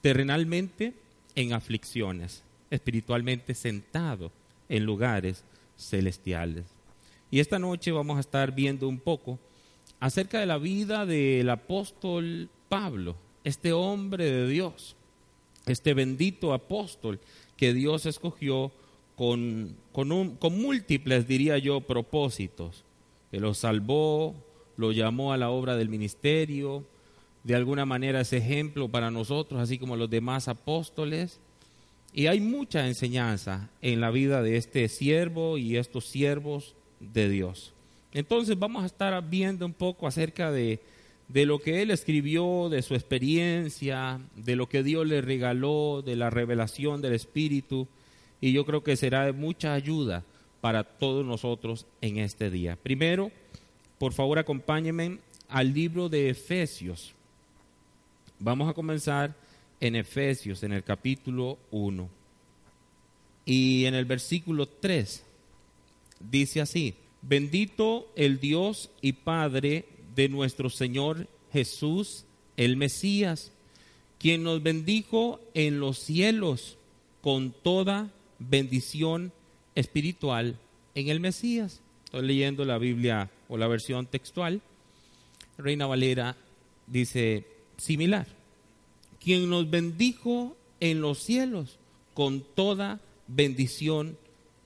Terrenalmente en aflicciones, espiritualmente sentado en lugares celestiales. Y esta noche vamos a estar viendo un poco acerca de la vida del apóstol Pablo, este hombre de Dios, este bendito apóstol que Dios escogió con, con, múltiples, diría yo, propósitos, que lo salvó, lo llamó a la obra del ministerio, de alguna manera es ejemplo para nosotros, así como los demás apóstoles. Y hay mucha enseñanza en la vida de este siervo y estos siervos de Dios. Entonces vamos a estar viendo un poco acerca de, de lo que él escribió, de su experiencia, de lo que Dios le regaló, de la revelación del Espíritu. Y yo creo que será de mucha ayuda para todos nosotros en este día. Primero, por favor acompáñenme al libro de Efesios. Vamos a comenzar en Efesios, en el capítulo 1. Y en el versículo 3 dice así, bendito el Dios y Padre de nuestro Señor Jesús, el Mesías, quien nos bendijo en los cielos con toda bendición espiritual en el Mesías. Estoy leyendo la Biblia o la versión textual. Reina Valera dice, similar, quien nos bendijo en los cielos con toda bendición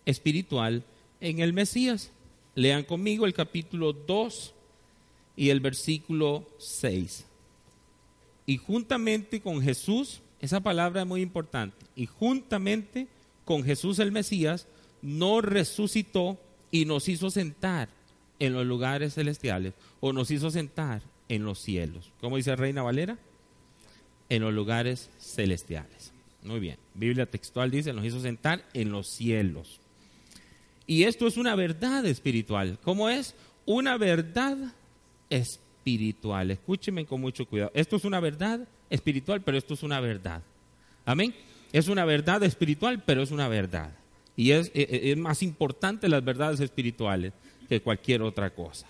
espiritual en el Mesías. Lean conmigo el capítulo 2 y el versículo 6. Y juntamente con Jesús, esa palabra es muy importante, y juntamente con Jesús el Mesías, nos resucitó y nos hizo sentar en los lugares celestiales, o nos hizo sentar en los cielos. ¿Cómo dice Reina Valera? En los lugares celestiales. Muy bien. Biblia textual dice, nos hizo sentar en los cielos. Y esto es una verdad espiritual. ¿Cómo es? Una verdad espiritual. Escúcheme con mucho cuidado. Esto es una verdad espiritual, pero esto es una verdad. Amén. Es una verdad espiritual, pero es una verdad. Y es, es, es más importante las verdades espirituales que cualquier otra cosa.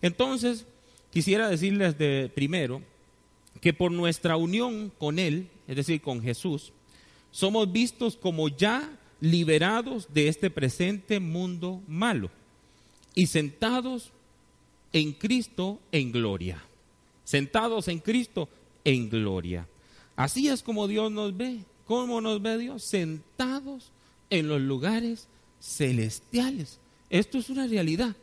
Entonces, quisiera decirles de primero que por nuestra unión con Él, es decir, con Jesús, somos vistos como ya liberados de este presente mundo malo y sentados en Cristo en gloria. Sentados en Cristo en gloria. Así es como Dios nos ve. ¿Cómo nos ve Dios? Sentados en los lugares celestiales. Esto es una realidad.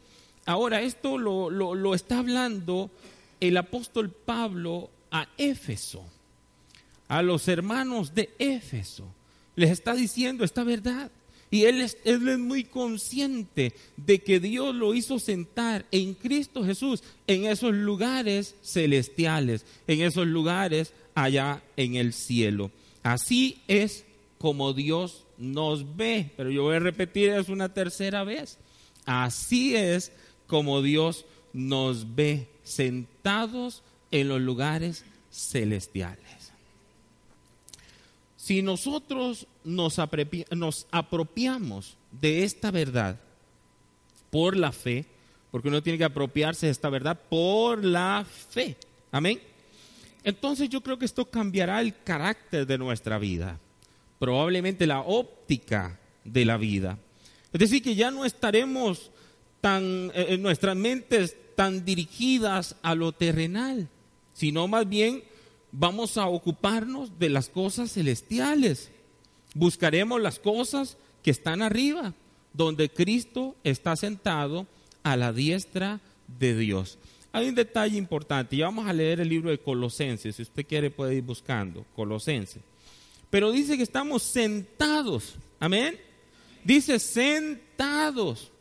Ahora, esto lo, lo, lo está hablando el apóstol Pablo a Éfeso, a los hermanos de Éfeso. Les está diciendo esta verdad. Y él es, él es, muy consciente de que Dios lo hizo sentar en Cristo Jesús en esos lugares celestiales, en esos lugares allá en el cielo. Así es como Dios nos ve. Pero yo voy a repetir eso una tercera vez. Así es como Dios nos ve sentados en los lugares celestiales. Si nosotros nos, apropiamos de esta verdad por la fe, porque uno tiene que apropiarse de esta verdad por la fe, amén. Entonces yo creo que esto cambiará el carácter de nuestra vida, probablemente la óptica de la vida. Es decir, que ya no estaremos tan, eh, en nuestras mentes tan dirigidas a lo terrenal, sino más bien vamos a ocuparnos de las cosas celestiales. Buscaremos las cosas que están arriba, donde Cristo está sentado a la diestra de Dios. Hay un detalle importante, y vamos a leer el libro de Colosenses, si usted quiere puede ir buscando, Colosenses. Pero dice que estamos sentados, amén. Dice sentados,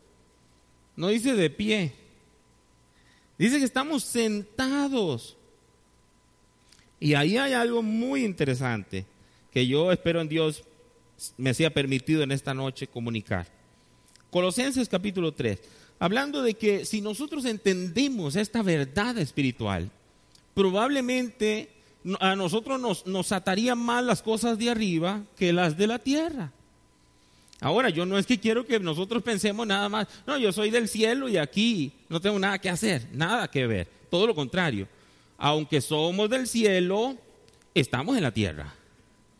no dice de pie. Dice que estamos sentados Y ahí hay algo muy interesante que yo espero en Dios me sea permitido en esta noche comunicar. Colosenses capítulo 3, hablando de que si nosotros entendemos esta verdad espiritual, probablemente a nosotros nos, nos atarían más las cosas de arriba que las de la tierra. Ahora, yo no es que quiero que nosotros pensemos nada más, no, yo soy del cielo y aquí no tengo nada que hacer, nada que ver, todo lo contrario. Aunque somos del cielo, estamos en la tierra.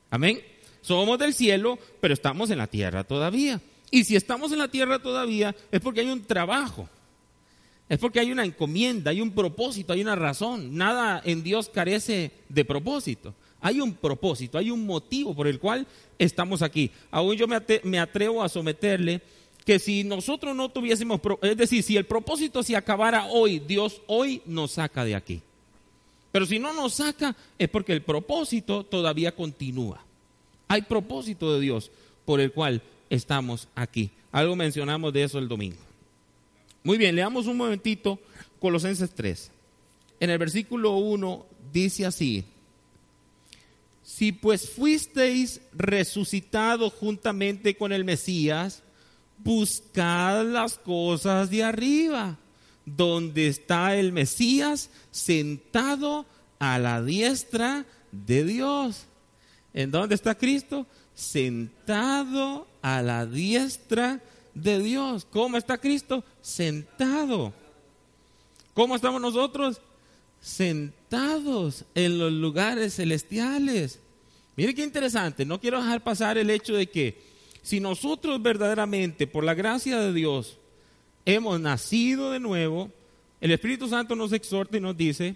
Amén. Somos del cielo, pero estamos en la tierra todavía. Y si estamos en la tierra todavía, es porque hay un trabajo. Es porque hay una encomienda, hay un propósito, hay una razón. Nada en Dios carece de propósito. Hay un propósito, hay un motivo por el cual estamos aquí. Aún yo me atrevo a someterle que si nosotros no tuviésemos, es decir, si el propósito se acabara hoy, Dios hoy nos saca de aquí. Pero si no nos saca es porque el propósito todavía continúa. Hay propósito de Dios por el cual estamos aquí. Algo mencionamos de eso el domingo. Muy bien, leamos un momentito Colosenses 3. En el versículo 1 dice así, si pues fuisteis resucitados juntamente con el Mesías, buscad las cosas de arriba, donde está el Mesías sentado a la diestra de Dios. ¿En dónde está Cristo? Sentado a la diestra de Dios. ¿Cómo está Cristo? Sentado. ¿Cómo estamos nosotros? Sentados en los lugares celestiales. Mire qué interesante. No quiero dejar pasar el hecho de que si nosotros verdaderamente, por la gracia de Dios, hemos nacido de nuevo, el Espíritu Santo nos exhorta y nos dice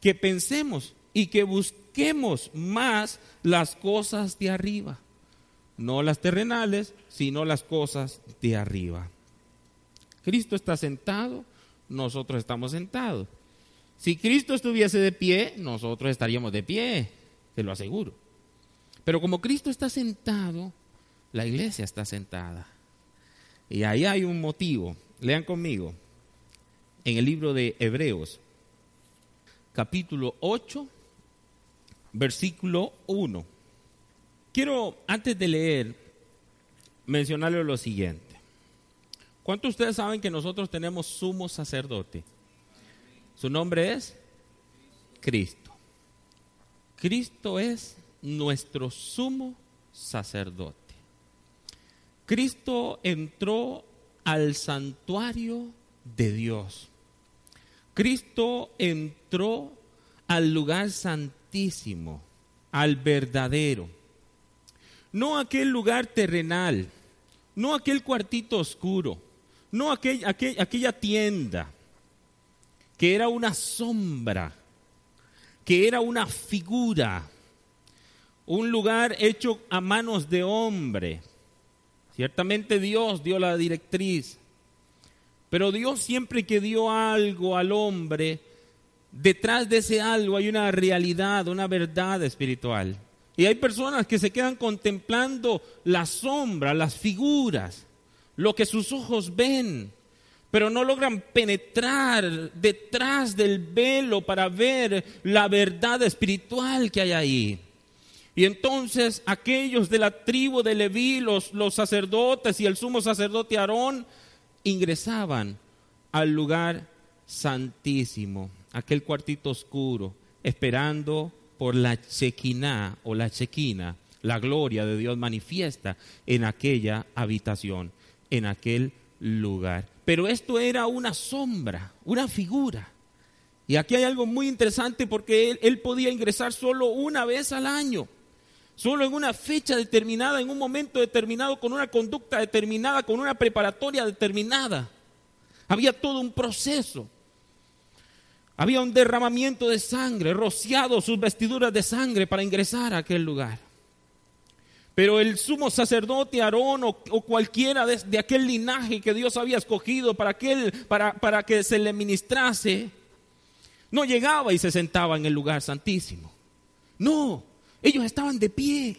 que pensemos y que busquemos más las cosas de arriba. No las terrenales, sino las cosas de arriba. Cristo está sentado, nosotros estamos sentados. Si Cristo estuviese de pie, nosotros estaríamos de pie, te lo aseguro. Pero como Cristo está sentado, la iglesia está sentada. Y ahí hay un motivo. Lean conmigo. En el libro de Hebreos, capítulo 8, versículo 1. Quiero, antes de leer, mencionarle lo siguiente. ¿Cuántos de ustedes saben que nosotros tenemos sumo sacerdote? Su nombre es Cristo. Cristo es nuestro sumo sacerdote. Cristo entró al santuario de Dios. Cristo entró al lugar santísimo, al verdadero. No aquel lugar terrenal, no aquel cuartito oscuro, no aquella tienda que era una sombra, que era una figura, un lugar hecho a manos de hombre Ciertamente Dios dio la directriz, pero Dios siempre que dio algo al hombre, detrás de ese algo hay una realidad, una verdad espiritual. Y hay personas que se quedan contemplando la sombra, las figuras, lo que sus ojos ven, pero no logran penetrar detrás del velo para ver la verdad espiritual que hay ahí. Y entonces aquellos de la tribu de Leví, los, los sacerdotes y el sumo sacerdote Aarón, ingresaban al lugar santísimo, aquel cuartito oscuro, esperando por la chequiná o la chequina, la gloria de Dios manifiesta en aquella habitación, en aquel lugar. Pero esto era una sombra, una figura. Y aquí hay algo muy interesante porque él, podía ingresar solo una vez al año. Solo en una fecha determinada, en un momento determinado, con una conducta determinada, con una preparatoria determinada. Había todo un proceso. Había un derramamiento de sangre, rociado sus vestiduras de sangre para ingresar a aquel lugar. Pero el sumo sacerdote Aarón o, cualquiera de, aquel linaje que Dios había escogido para, para, que se le ministrase, no llegaba y se sentaba en el lugar santísimo. No, ellos estaban de pie.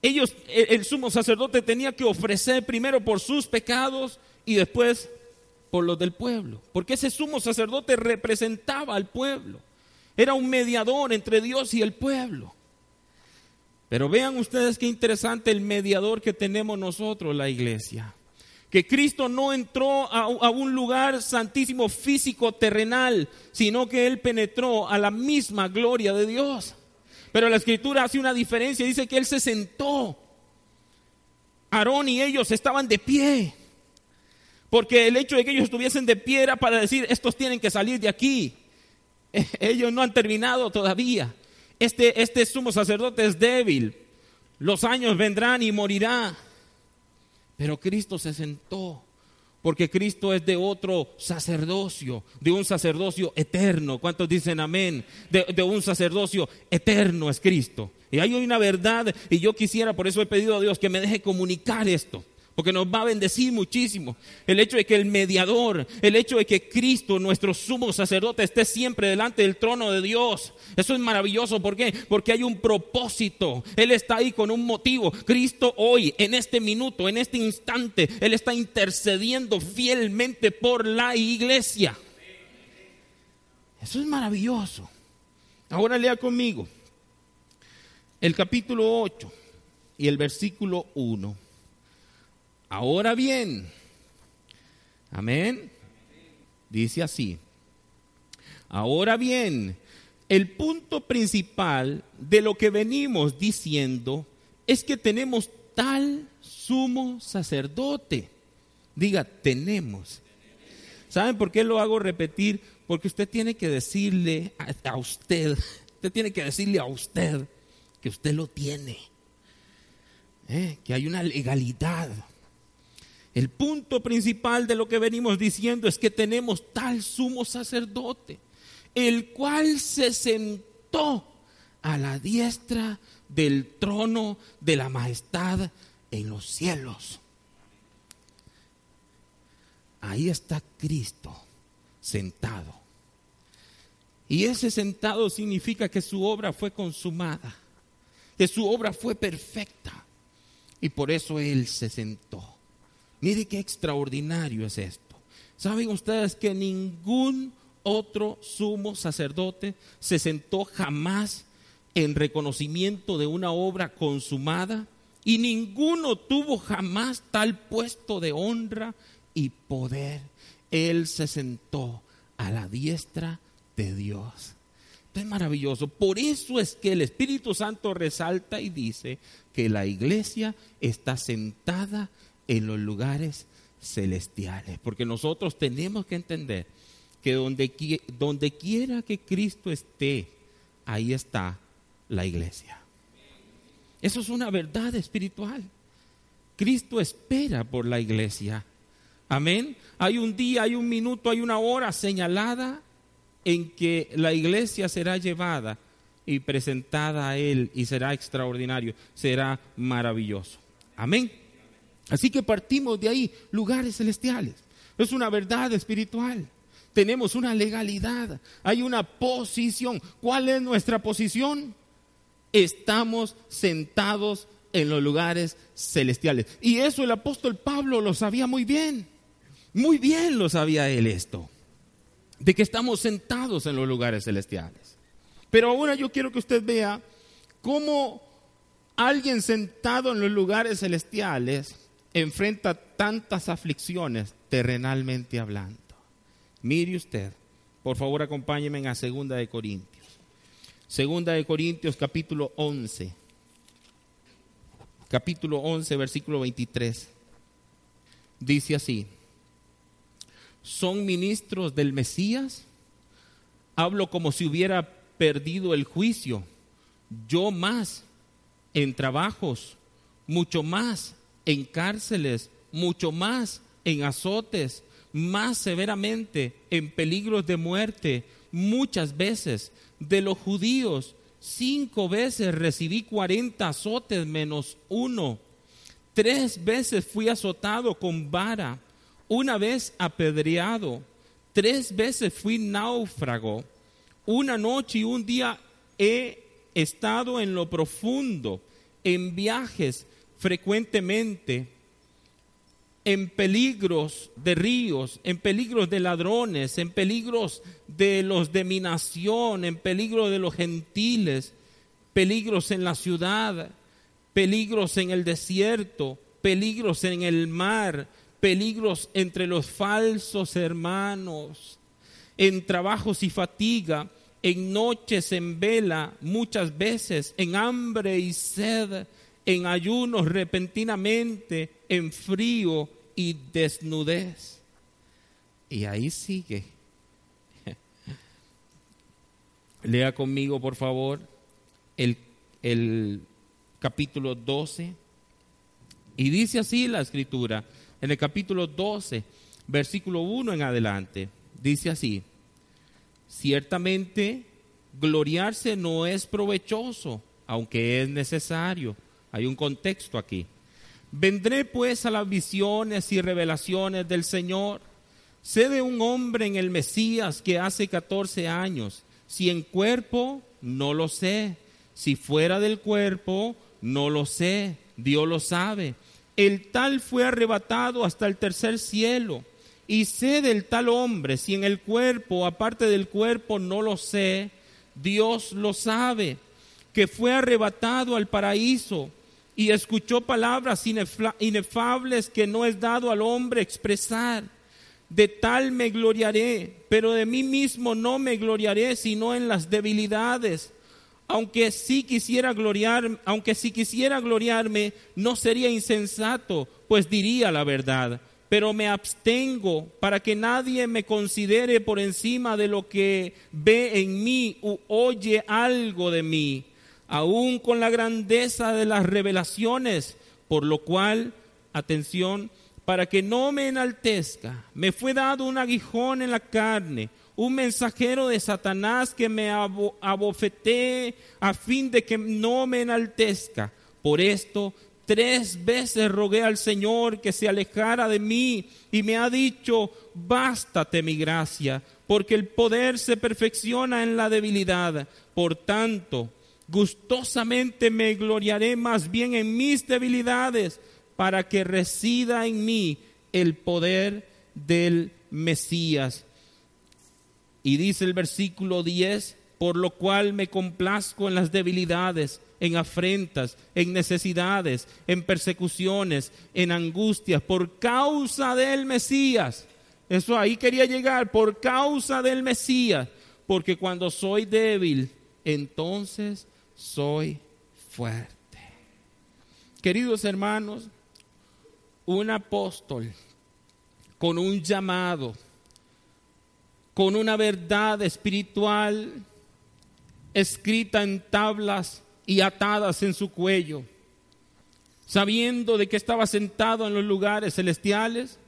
Ellos, el, sumo sacerdote tenía que ofrecer primero por sus pecados y después por los del pueblo. Porque ese sumo sacerdote representaba al pueblo. Era un mediador entre Dios y el pueblo. Pero vean ustedes qué interesante el mediador que tenemos nosotros, la iglesia. Que Cristo no entró a, un lugar santísimo físico terrenal, sino que Él penetró a la misma gloria de Dios. Pero la escritura hace una diferencia, dice que Él se sentó. Aarón y ellos estaban de pie. Porque el hecho de que ellos estuviesen de pie era para decir, estos tienen que salir de aquí. Ellos no han terminado todavía. Este, este sumo sacerdote es débil. Los años vendrán y morirá. Pero Cristo se sentó. Porque Cristo es de otro sacerdocio, de un sacerdocio eterno. ¿Cuántos dicen amén? De, de un sacerdocio eterno es Cristo. Y hay una verdad, y yo quisiera, por eso he pedido a Dios que me deje comunicar esto porque nos va a bendecir muchísimo. El hecho de que el mediador, el hecho de que Cristo, nuestro sumo sacerdote, esté siempre delante del trono de Dios. Eso es maravilloso. ¿Por qué? Porque hay un propósito. Él está ahí con un motivo. Cristo hoy, en este minuto, en este instante, Él está intercediendo fielmente por la iglesia. Eso es maravilloso. Ahora lea conmigo el capítulo 8 y el versículo 1. Ahora bien, amén, dice así. Ahora bien, el punto principal de lo que venimos diciendo es que tenemos tal sumo sacerdote. Diga, tenemos. ¿Saben por qué lo hago repetir? Porque usted tiene que decirle a, usted, usted tiene que decirle a usted que usted lo tiene. ¿eh? Que hay una legalidad el punto principal de lo que venimos diciendo es que tenemos tal sumo sacerdote, el cual se sentó a la diestra del trono de la majestad en los cielos. Ahí está Cristo sentado. Y ese sentado significa que su obra fue consumada, que su obra fue perfecta. Y por eso Él se sentó. Mire qué extraordinario es esto. ¿Saben ustedes que ningún otro sumo sacerdote se sentó jamás en reconocimiento de una obra consumada? Y ninguno tuvo jamás tal puesto de honra y poder. Él se sentó a la diestra de Dios. Esto es maravilloso. Por eso es que el Espíritu Santo resalta y dice que la iglesia está sentada en los lugares celestiales. Porque nosotros tenemos que entender que donde, donde quiera que Cristo esté, ahí está la iglesia. Eso es una verdad espiritual. Cristo espera por la iglesia. Amén. Hay un día, hay un minuto, hay una hora señalada en que la iglesia será llevada y presentada a Él y será extraordinario, será maravilloso. Amén. Así que partimos de ahí, lugares celestiales. Es una verdad espiritual. Tenemos una legalidad, hay una posición. ¿Cuál es nuestra posición? Estamos sentados en los lugares celestiales. Y eso el apóstol Pablo lo sabía muy bien. Muy bien lo sabía él esto. De que estamos sentados en los lugares celestiales. Pero ahora yo quiero que usted vea cómo alguien sentado en los lugares celestiales enfrenta tantas aflicciones terrenalmente hablando. Mire usted, por favor acompáñeme a Segunda de Corintios. Segunda de Corintios capítulo 11. Capítulo 11, versículo 23. Dice así, ¿son ministros del Mesías? Hablo como si hubiera perdido el juicio. Yo más en trabajos, mucho más en cárceles, mucho más en azotes, más severamente en peligros de muerte, muchas veces. De los judíos, cinco veces recibí cuarenta azotes menos uno. Tres veces fui azotado con vara, una vez apedreado, tres veces fui náufrago, una noche y un día he estado en lo profundo, en viajes frecuentemente en peligros de ríos, en peligros de ladrones, en peligros de los de mi nación, en peligros de los gentiles, peligros en la ciudad, peligros en el desierto, peligros en el mar, peligros entre los falsos hermanos, en trabajos y fatiga, en noches en vela, muchas veces, en hambre y sed, en ayunos repentinamente, en frío y desnudez. Y ahí sigue. Lea conmigo, por favor, el, el capítulo 12. Y dice así la escritura, en el capítulo 12, versículo 1 en adelante, dice así, ciertamente gloriarse no es provechoso, aunque es necesario. Hay un contexto aquí. Vendré pues a las visiones y revelaciones del Señor. Sé de un hombre en el Mesías que hace 14 años. Si en cuerpo, no lo sé. Si fuera del cuerpo, no lo sé. Dios lo sabe. El tal fue arrebatado hasta el tercer cielo. Y sé del tal hombre, si en el cuerpo, aparte del cuerpo, no lo sé, Dios lo sabe, que fue arrebatado al paraíso y escuchó palabras inefables que no es dado al hombre expresar. De tal me gloriaré, pero de mí mismo no me gloriaré, sino en las debilidades. Aunque quisiera aunque si quisiera gloriarme, no sería insensato, pues diría la verdad. Pero me abstengo para que nadie me considere por encima de lo que ve en mí u oye algo de mí aún con la grandeza de las revelaciones, por lo cual, atención, para que no me enaltezca, me fue dado un aguijón en la carne, un mensajero de Satanás que me abofetee a fin de que no me enaltezca. Por esto, tres veces rogué al Señor que se alejara de mí y me ha dicho, bástate mi gracia, porque el poder se perfecciona en la debilidad. Por tanto, Gustosamente me gloriaré más bien en mis debilidades para que resida en mí el poder del Mesías. Y dice el versículo 10, por lo cual me complazco en las debilidades, en afrentas, en necesidades, en persecuciones, en angustias, por causa del Mesías. Eso ahí quería llegar, por causa del Mesías, porque cuando soy débil, entonces soy fuerte. Queridos hermanos, un apóstol con un llamado, con una verdad espiritual escrita en tablas y atadas en su cuello, sabiendo de que estaba sentado en los lugares celestiales,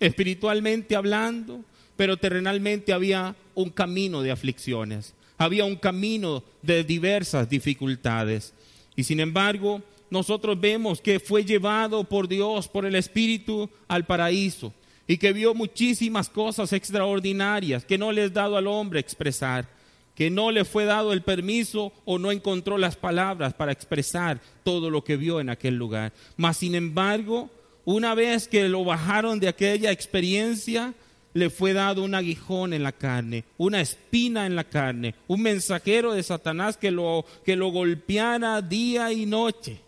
espiritualmente hablando, pero terrenalmente había un camino de aflicciones había un camino de diversas dificultades. Y sin embargo, nosotros vemos que fue llevado por Dios, por el Espíritu, al paraíso y que vio muchísimas cosas extraordinarias que no le es dado al hombre expresar, que no le fue dado el permiso o no encontró las palabras para expresar todo lo que vio en aquel lugar. Mas, sin embargo, una vez que lo bajaron de aquella experiencia, le fue dado un aguijón en la carne, una espina en la carne, un mensajero de Satanás que lo, que lo golpeara día y noche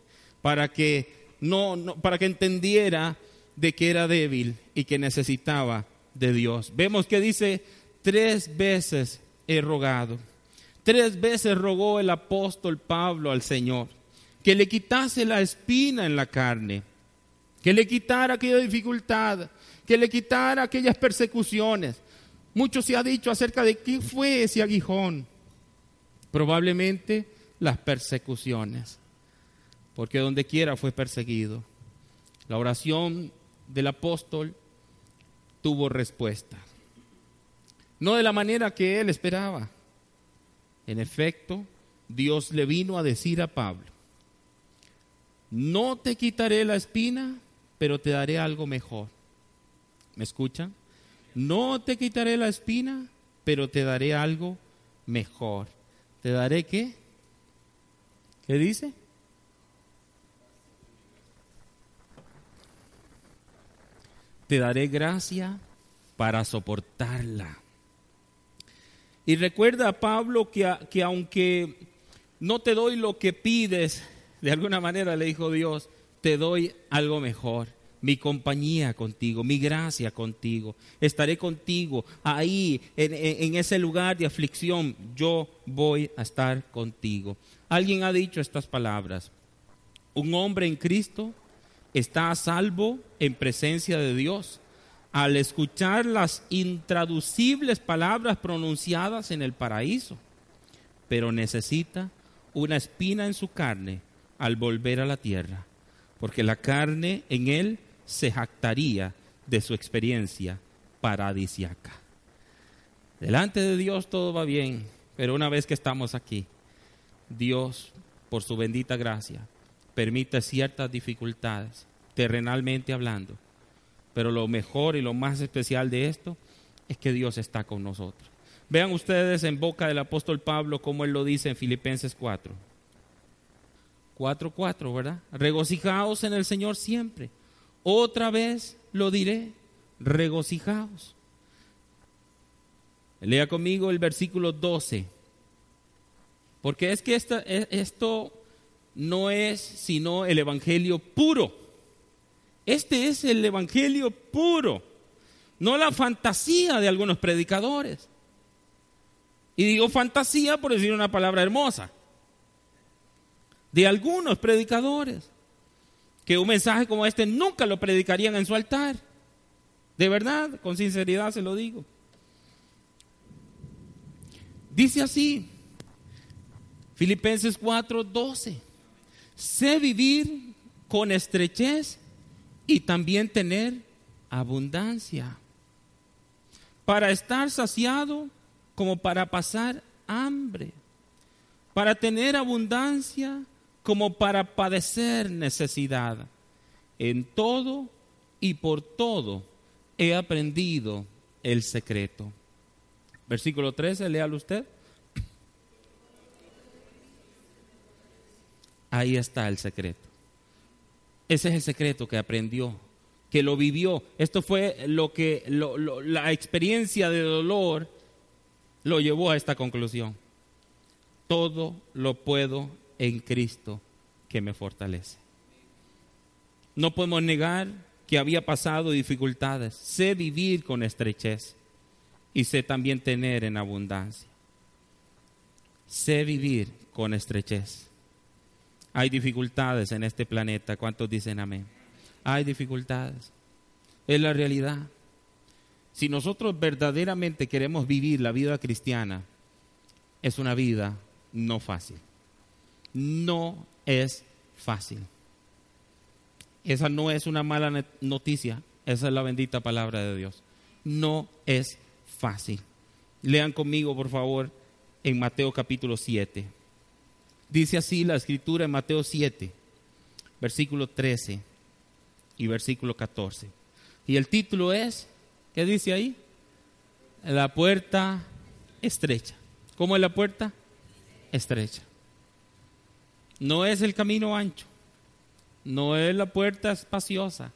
para que, no, para que entendiera de que era débil y que necesitaba de Dios. Vemos que dice, tres veces he rogado. Tres veces rogó el apóstol Pablo al Señor que le quitase la espina en la carne, que le quitara aquella dificultad, que le quitara aquellas persecuciones. Mucho se ha dicho acerca de qué fue ese aguijón. Probablemente las persecuciones, porque donde quiera fue perseguido. La oración del apóstol tuvo respuesta. No de la manera que él esperaba. En efecto, Dios le vino a decir a Pablo, no te quitaré la espina, pero te daré algo mejor. ¿Me escuchan? No te quitaré la espina, pero te daré algo mejor. ¿Te daré qué? ¿Qué dice? te daré gracia para soportarla. Y recuerda Pablo que, que aunque no te doy lo que pides, de alguna manera le dijo Dios, te doy algo mejor mi compañía contigo, mi gracia contigo. Estaré contigo ahí, en, ese lugar de aflicción. Yo voy a estar contigo. Alguien ha dicho estas palabras. Un hombre en Cristo está a salvo en presencia de Dios al escuchar las intraducibles palabras pronunciadas en el paraíso, pero necesita una espina en su carne al volver a la tierra, porque la carne en él se jactaría de su experiencia paradisiaca. Delante de Dios todo va bien, pero una vez que estamos aquí, Dios, por su bendita gracia, permite ciertas dificultades, terrenalmente hablando. Pero lo mejor y lo más especial de esto es que Dios está con nosotros. Vean ustedes en boca del apóstol Pablo como él lo dice en Filipenses 4. 4.4, ¿verdad? Regocijaos en el Señor siempre. Otra vez lo diré, regocijaos. Lea conmigo el versículo 12. Porque es que e, esto no es sino el Evangelio puro. Este es el Evangelio puro, no la fantasía de algunos predicadores. Y digo fantasía por decir una palabra hermosa. De algunos predicadores que un mensaje como este nunca lo predicarían en su altar. De verdad, con sinceridad se lo digo. Dice así, Filipenses 4, 12, sé vivir con estrechez y también tener abundancia, para estar saciado como para pasar hambre, para tener abundancia como para padecer necesidad. En todo y por todo he aprendido el secreto. Versículo 13, léalo usted. Ahí está el secreto. Ese es el secreto que aprendió, que lo vivió. Esto fue lo que la experiencia de dolor lo llevó a esta conclusión. Todo lo puedo en Cristo que me fortalece. No podemos negar que había pasado dificultades. Sé vivir con estrechez y sé también tener en abundancia. Sé vivir con estrechez. Hay dificultades en este planeta. ¿Cuántos dicen amén? Hay dificultades. Es la realidad. Si nosotros verdaderamente queremos vivir la vida cristiana, es una vida no fácil no es fácil. Esa no es una mala noticia, esa es la bendita palabra de Dios. No es fácil. Lean conmigo, por favor, en Mateo capítulo 7. Dice así la escritura en Mateo 7, versículo 13 y versículo 14. Y el título es, ¿qué dice ahí? La puerta estrecha. ¿Cómo es la puerta? Estrecha. No es el camino ancho, no es la puerta espaciosa,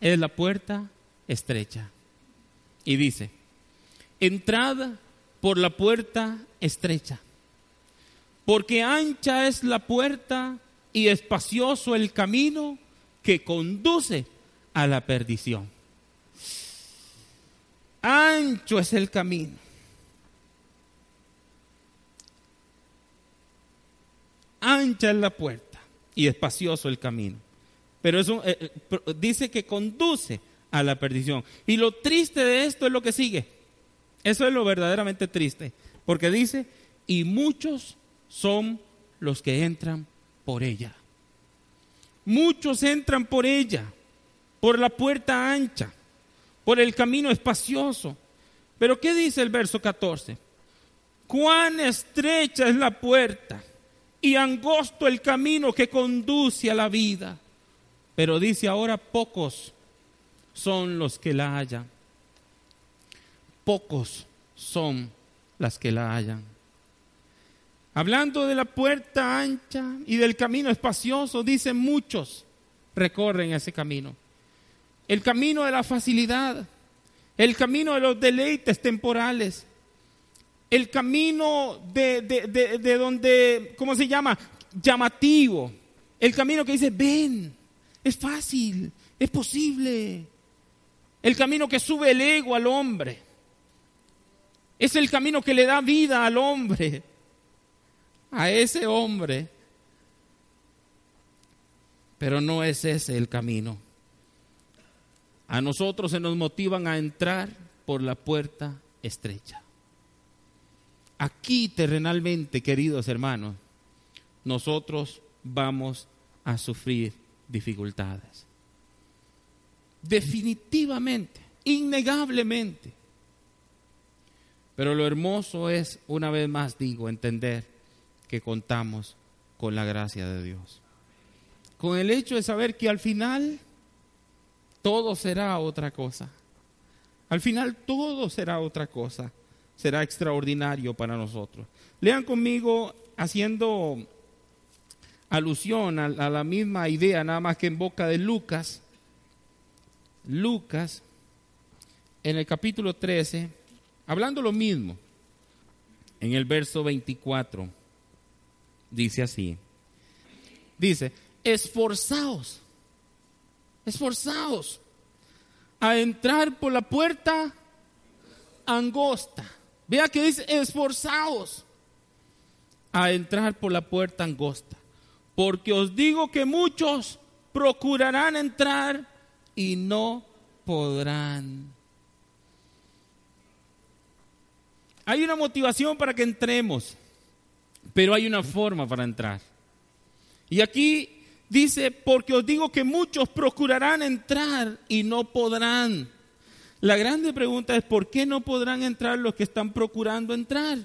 es la puerta estrecha. Y dice, entrada por la puerta estrecha, porque ancha es la puerta y espacioso el camino que conduce a la perdición. Ancho es el camino ancha es la puerta y espacioso el camino. Pero eso eh, eh, dice que conduce a la perdición. Y lo triste de esto es lo que sigue. Eso es lo verdaderamente triste. Porque dice, y muchos son los que entran por ella. Muchos entran por ella, por la puerta ancha, por el camino espacioso. Pero ¿qué dice el verso 14? Cuán estrecha es la puerta y angosto el camino que conduce a la vida. Pero dice ahora pocos son los que la hallan. Pocos son las que la hallan. Hablando de la puerta ancha y del camino espacioso, dicen muchos recorren ese camino. el camino de la facilidad, el camino de los deleites temporales, el camino de, de, donde, ¿cómo se llama? Llamativo, el camino que dice, ven, es fácil, es posible, el camino que sube el ego al hombre, es el camino que le da vida al hombre, a ese hombre. Pero no es ese el camino. A nosotros se nos motivan a entrar por la puerta estrecha. Aquí terrenalmente, queridos hermanos, nosotros vamos a sufrir dificultades. Definitivamente, innegablemente. Pero lo hermoso es, una vez más digo, entender que contamos con la gracia de Dios. Con el hecho de saber que al final todo será otra cosa. Al final todo será otra cosa. Será extraordinario para nosotros. Lean conmigo haciendo alusión a, la misma idea, nada más que en boca de Lucas. Lucas, en el capítulo 13, hablando lo mismo, en el verso 24, dice así. Dice, esforzaos esforzados a entrar por la puerta angosta. Vea que dice, esforzados a entrar por la puerta angosta. Porque os digo que muchos procurarán entrar y no podrán. Hay una motivación para que entremos, pero hay una forma para entrar. Y aquí Dice, porque os digo que muchos procurarán entrar y no podrán. La grande pregunta es, ¿por qué no podrán entrar los que están procurando entrar?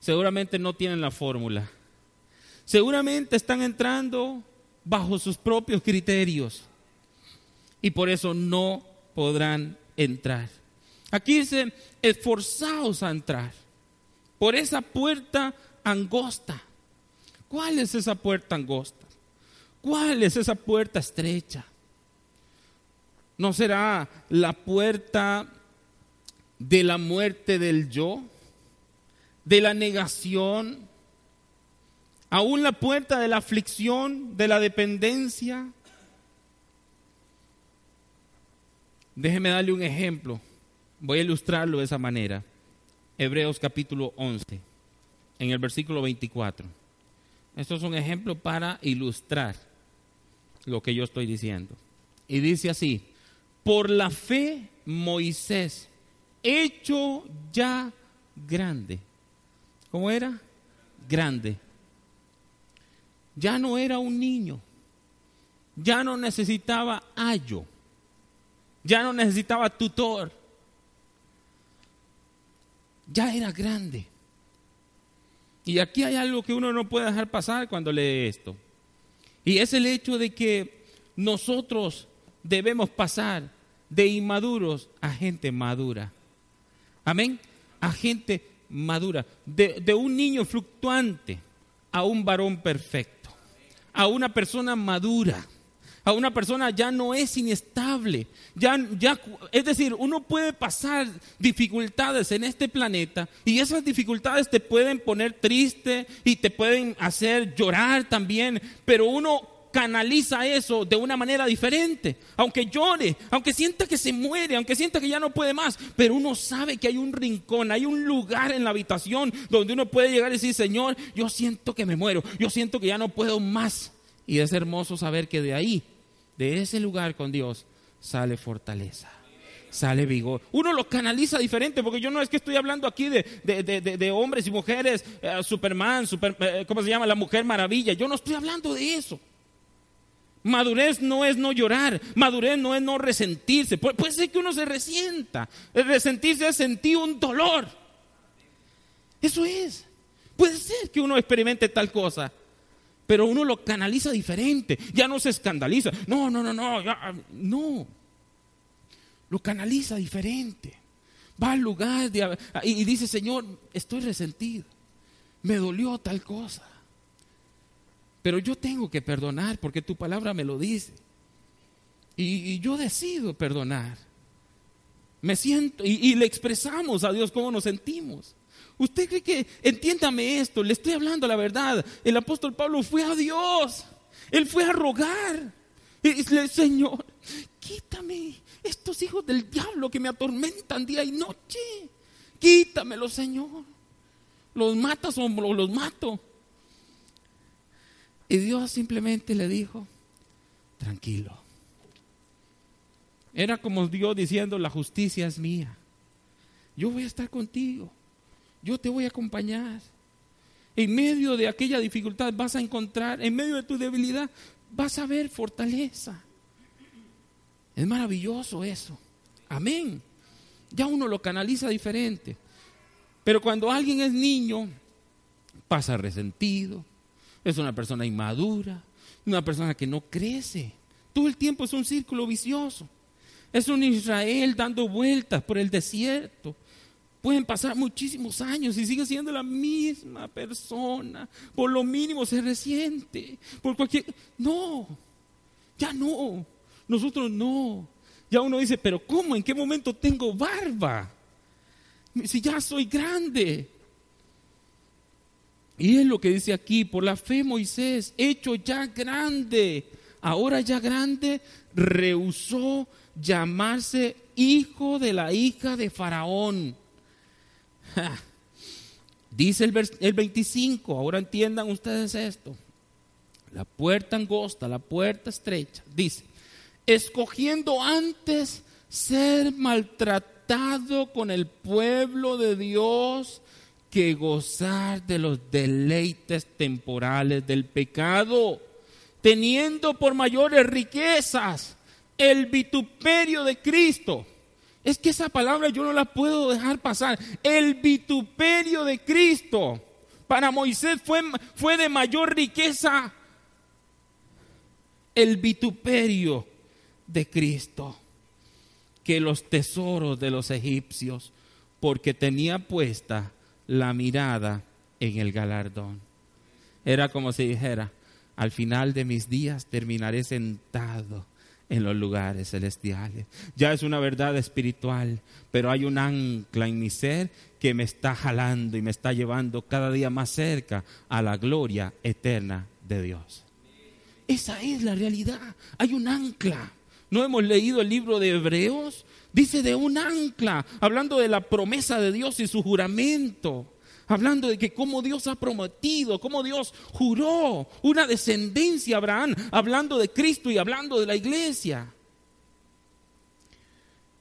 Seguramente no tienen la fórmula. Seguramente están entrando bajo sus propios criterios y por eso no podrán entrar. Aquí dice, esforzaos a entrar por esa puerta angosta. ¿Cuál es esa puerta angosta? ¿Cuál es esa puerta estrecha? ¿No será la puerta de la muerte del yo? ¿De la negación? ¿Aún la puerta de la aflicción, de la dependencia? Déjeme darle un ejemplo. Voy a ilustrarlo de esa manera. Hebreos capítulo 11, en el versículo 24. Esto es un ejemplo para ilustrar lo que yo estoy diciendo. Y dice así, por la fe Moisés, hecho ya grande. ¿Cómo era? Grande. Ya no era un niño. Ya no necesitaba ayo. Ya no necesitaba tutor. Ya era grande. Y aquí hay algo que uno no puede dejar pasar cuando lee esto. Y es el hecho de que nosotros debemos pasar de inmaduros a gente madura. Amén. A gente madura. De, de, un niño fluctuante a un varón perfecto. A una persona madura a una persona ya no es inestable. Ya, ya, es decir, uno puede pasar dificultades en este planeta y esas dificultades te pueden poner triste y te pueden hacer llorar también, pero uno canaliza eso de una manera diferente. Aunque llore, aunque sienta que se muere, aunque sienta que ya no puede más, pero uno sabe que hay un rincón, hay un lugar en la habitación donde uno puede llegar y decir, Señor, yo siento que me muero, yo siento que ya no puedo más. Y es hermoso saber que de ahí de ese lugar con Dios sale fortaleza, sale vigor. Uno lo canaliza diferente, porque yo no es que estoy hablando aquí de, hombres y mujeres, eh, Superman, super, eh, ¿cómo se llama? La Mujer Maravilla. Yo no estoy hablando de eso. Madurez no es no llorar, madurez no es no resentirse. puede ser que uno se resienta. El resentirse es sentir un dolor. Eso es. Puede ser que uno experimente tal cosa pero uno lo canaliza diferente, ya no se escandaliza, no, no, no, no, no, lo canaliza diferente. Va al lugar y dice, Señor, estoy resentido, me dolió tal cosa, pero yo tengo que perdonar porque tu palabra me lo dice. Y, yo decido perdonar. Me siento y, y, le expresamos a Dios cómo nos sentimos. ¿Usted cree que, entiéndame esto, le estoy hablando la verdad, el apóstol Pablo fue a Dios, él fue a rogar. Y dice, Señor, quítame estos hijos del diablo que me atormentan día y noche. Quítamelo, Señor. Los matas o los mato. Y Dios simplemente le dijo, tranquilo. Era como Dios diciendo, la justicia es mía. Yo voy a estar contigo. Yo te voy a acompañar. En medio de aquella dificultad vas a encontrar, en medio de tu debilidad, vas a ver fortaleza. Es maravilloso eso. Amén. Ya uno lo canaliza diferente. Pero cuando alguien es niño, pasa resentido, es una persona inmadura, una persona que no crece. Todo el tiempo es un círculo vicioso. Es un Israel dando vueltas por el desierto. Pueden pasar muchísimos años y sigue siendo la misma persona. Por lo mínimo se resiente. Por cualquier. No, ya no. Nosotros no. Ya uno dice, pero ¿cómo? ¿En qué momento tengo barba? Si ya soy grande. Y es lo que dice aquí, por la fe Moisés, hecho ya grande, ahora ya grande, rehusó llamarse hijo de la hija de Faraón Dice el, el 25, ahora entiendan ustedes esto. La puerta angosta, la puerta estrecha. Dice, escogiendo antes ser maltratado con el pueblo de Dios que gozar de los deleites temporales del pecado, teniendo por mayores riquezas el vituperio de Cristo es que esa palabra yo no la puedo dejar pasar. El vituperio de Cristo para Moisés fue, fue de mayor riqueza. El vituperio de Cristo que los tesoros de los egipcios, porque tenía puesta la mirada en el galardón. Era como si dijera, al final de mis días terminaré sentado en los lugares celestiales. Ya es una verdad espiritual, pero hay un ancla en mi ser que me está jalando y me está llevando cada día más cerca a la gloria eterna de Dios. Esa es la realidad. Hay un ancla. ¿No hemos leído el libro de Hebreos? Dice de un ancla, hablando de la promesa de Dios y su juramento hablando de que cómo Dios ha prometido, cómo Dios juró una descendencia a Abraham, hablando de Cristo y hablando de la iglesia.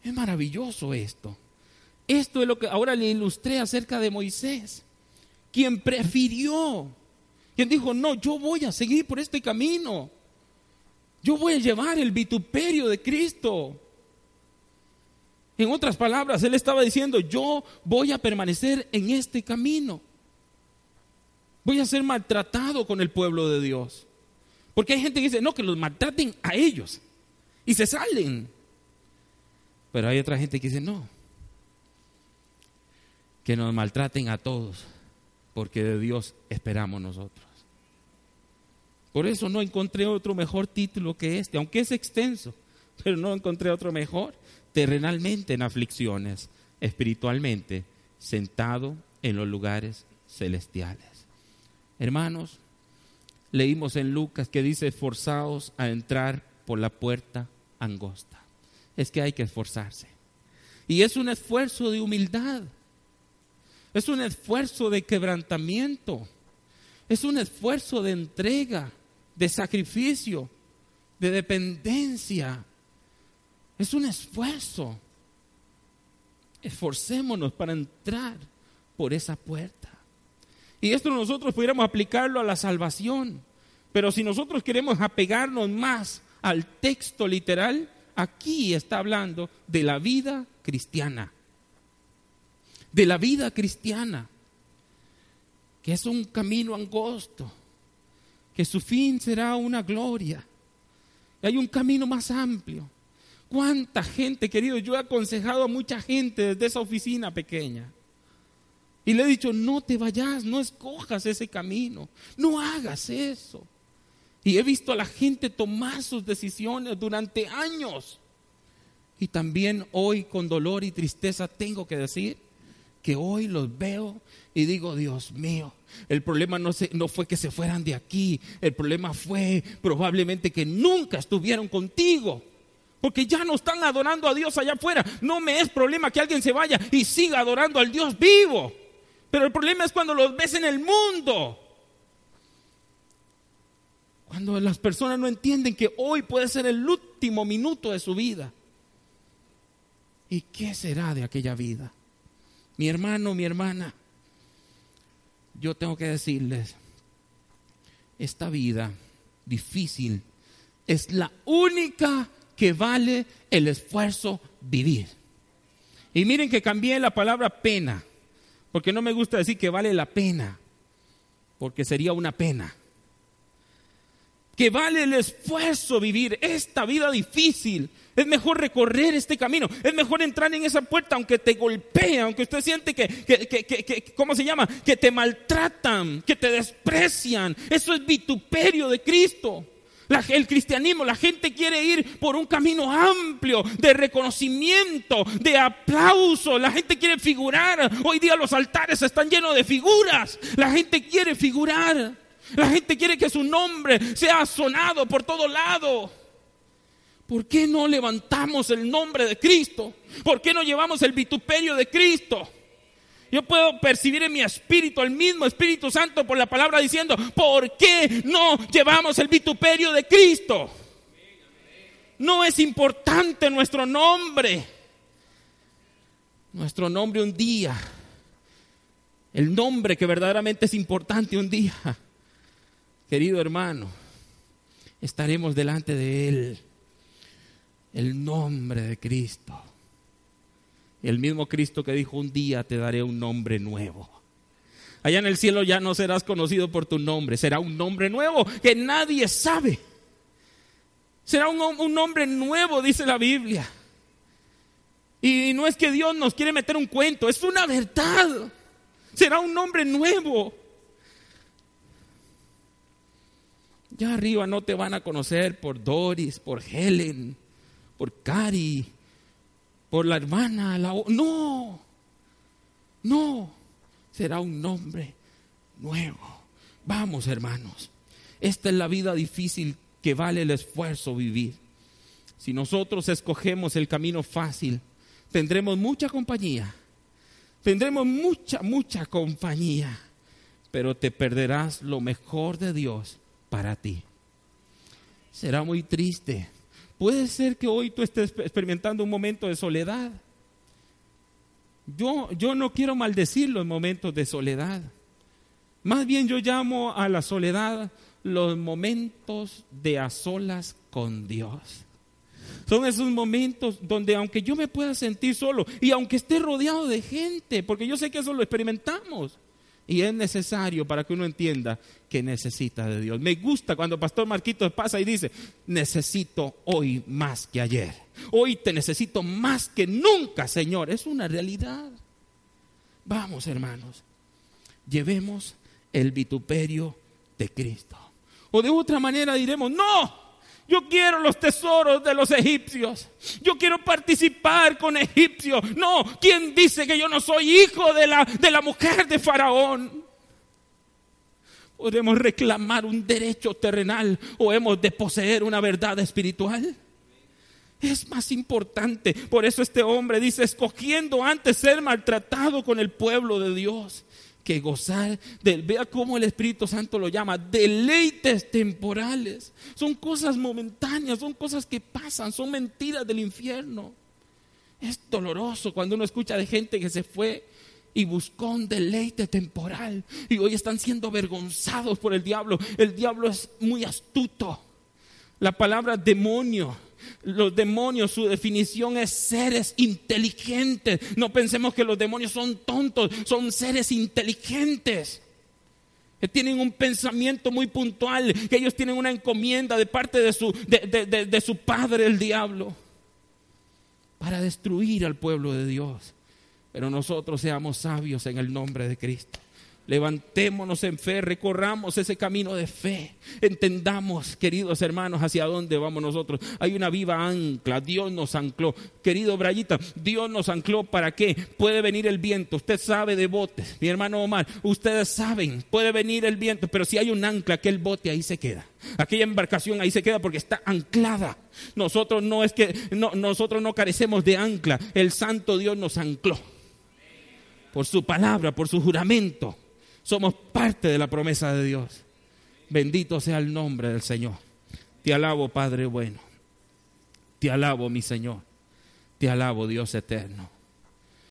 Es maravilloso esto. Esto es lo que ahora le ilustré acerca de Moisés, quien prefirió, quien dijo, no, yo voy a seguir por este camino. Yo voy a llevar el vituperio de Cristo. En otras palabras, él estaba diciendo, yo voy a permanecer en este camino. Voy a ser maltratado con el pueblo de Dios. Porque hay gente que dice, no, que los maltraten a ellos. Y se salen. Pero hay otra gente que dice, no. Que nos maltraten a todos. Porque de Dios esperamos nosotros. Por eso no encontré otro mejor título que este, aunque es extenso, pero no encontré otro mejor terrenalmente en aflicciones, espiritualmente sentado en los lugares celestiales. Hermanos, leímos en Lucas que dice esforzaos a entrar por la puerta angosta. Es que hay que esforzarse. Y es un esfuerzo de humildad. Es un esfuerzo de quebrantamiento. Es un esfuerzo de entrega, de sacrificio, de dependencia, es un esfuerzo. Esforcémonos para entrar por esa puerta. Y esto nosotros pudiéramos aplicarlo a la salvación. Pero si nosotros queremos apegarnos más al texto literal, aquí está hablando de la vida cristiana. De la vida cristiana. Que es un camino angosto. Que su fin será una gloria. Y hay un camino más amplio ¿Cuánta gente, querido? Yo he aconsejado a mucha gente desde esa oficina pequeña. Y le he dicho, no te vayas, no escojas ese camino, no hagas eso. Y he visto a la gente tomar sus decisiones durante años. Y también hoy con dolor y tristeza tengo que decir que hoy los veo y digo, Dios mío, el problema no, no fue que se fueran de aquí, el problema fue probablemente que nunca estuvieron contigo. Porque ya no están adorando a Dios allá afuera. No me es problema que alguien se vaya y siga adorando al Dios vivo. Pero el problema es cuando los ves en el mundo. Cuando las personas no entienden que hoy puede ser el último minuto de su vida. ¿Y qué será de aquella vida? Mi hermano, mi hermana, yo tengo que decirles, esta vida difícil es la única que vale el esfuerzo vivir. Y miren que cambié la palabra pena, porque no me gusta decir que vale la pena, porque sería una pena. Que vale el esfuerzo vivir esta vida difícil. Es mejor recorrer este camino. Es mejor entrar en esa puerta aunque te golpee, aunque usted siente que, que, que, que, ¿cómo se llama? Que te maltratan, que te desprecian. Eso es vituperio de Cristo el cristianismo, la gente quiere ir por un camino amplio de reconocimiento, de aplauso. La gente quiere figurar. Hoy día los altares están llenos de figuras. La gente quiere figurar. La gente quiere que su nombre sea sonado por todo lado. ¿Por qué no levantamos el nombre de Cristo? ¿Por qué no llevamos el vituperio de Cristo? Yo puedo percibir en mi espíritu el mismo Espíritu Santo por la palabra diciendo, ¿por qué no llevamos el vituperio de Cristo? No es importante nuestro nombre. Nuestro nombre un día. El nombre que verdaderamente es importante un día. Querido hermano, estaremos delante de Él. El nombre de Cristo. El mismo Cristo que dijo, un día te daré un nombre nuevo. Allá en el cielo ya no serás conocido por tu nombre, será un nombre nuevo que nadie sabe. Será un, nombre nuevo, dice la Biblia. Y no es que Dios nos quiere meter un cuento, es una verdad. Será un nombre nuevo. Ya arriba no te van a conocer por Doris, por Helen, por Cari, por la hermana, la, no, no, será un nombre nuevo. Vamos, hermanos, esta es la vida difícil que vale el esfuerzo vivir. Si nosotros escogemos el camino fácil, tendremos mucha compañía, tendremos mucha, mucha compañía, pero te perderás lo mejor de Dios para ti. Será muy triste Puede ser que hoy tú estés experimentando un momento de soledad. Yo, yo no quiero maldecir los momentos de soledad. Más bien yo llamo a la soledad los momentos de a solas con Dios. Son esos momentos donde aunque yo me pueda sentir solo y aunque esté rodeado de gente, porque yo sé que eso lo experimentamos, y es necesario para que uno entienda que necesita de Dios. Me gusta cuando Pastor Marquito pasa y dice, necesito hoy más que ayer. Hoy te necesito más que nunca, Señor. Es una realidad. Vamos, hermanos, llevemos el vituperio de Cristo. O de otra manera diremos, no, yo quiero los tesoros de los egipcios. Yo quiero participar con egipcios. No, ¿quién dice que yo no soy hijo de la, de la mujer de Faraón? ¿Podemos reclamar un derecho terrenal o hemos de poseer una verdad espiritual? Es más importante. Por eso este hombre dice, escogiendo antes ser maltratado con el pueblo de Dios que gozar del, vea cómo el Espíritu Santo lo llama, deleites temporales. Son cosas momentáneas, son cosas que pasan, son mentiras del infierno. Es doloroso cuando uno escucha de gente que se fue y buscó un deleite temporal y hoy están siendo avergonzados por el diablo. El diablo es muy astuto. La palabra demonio los demonios, su definición es seres inteligentes. No pensemos que los demonios son tontos, son seres inteligentes. Que tienen un pensamiento muy puntual, que ellos tienen una encomienda de parte de su, de, su padre, el diablo, para destruir al pueblo de Dios. Pero nosotros seamos sabios en el nombre de Cristo. Levantémonos en fe, recorramos ese camino de fe. Entendamos, queridos hermanos, hacia dónde vamos nosotros. Hay una viva ancla, Dios nos ancló. Querido Brayita, Dios nos ancló para qué? Puede venir el viento, usted sabe de botes. Mi hermano Omar, ustedes saben, puede venir el viento, pero si hay un ancla, aquel bote ahí se queda. Aquella embarcación ahí se queda porque está anclada. Nosotros no es que no, nosotros no carecemos de ancla, el santo Dios nos ancló. Por su palabra, por su juramento. Somos parte de la promesa de Dios. Bendito sea el nombre del Señor. Te alabo, Padre bueno. Te alabo, mi Señor. Te alabo, Dios eterno.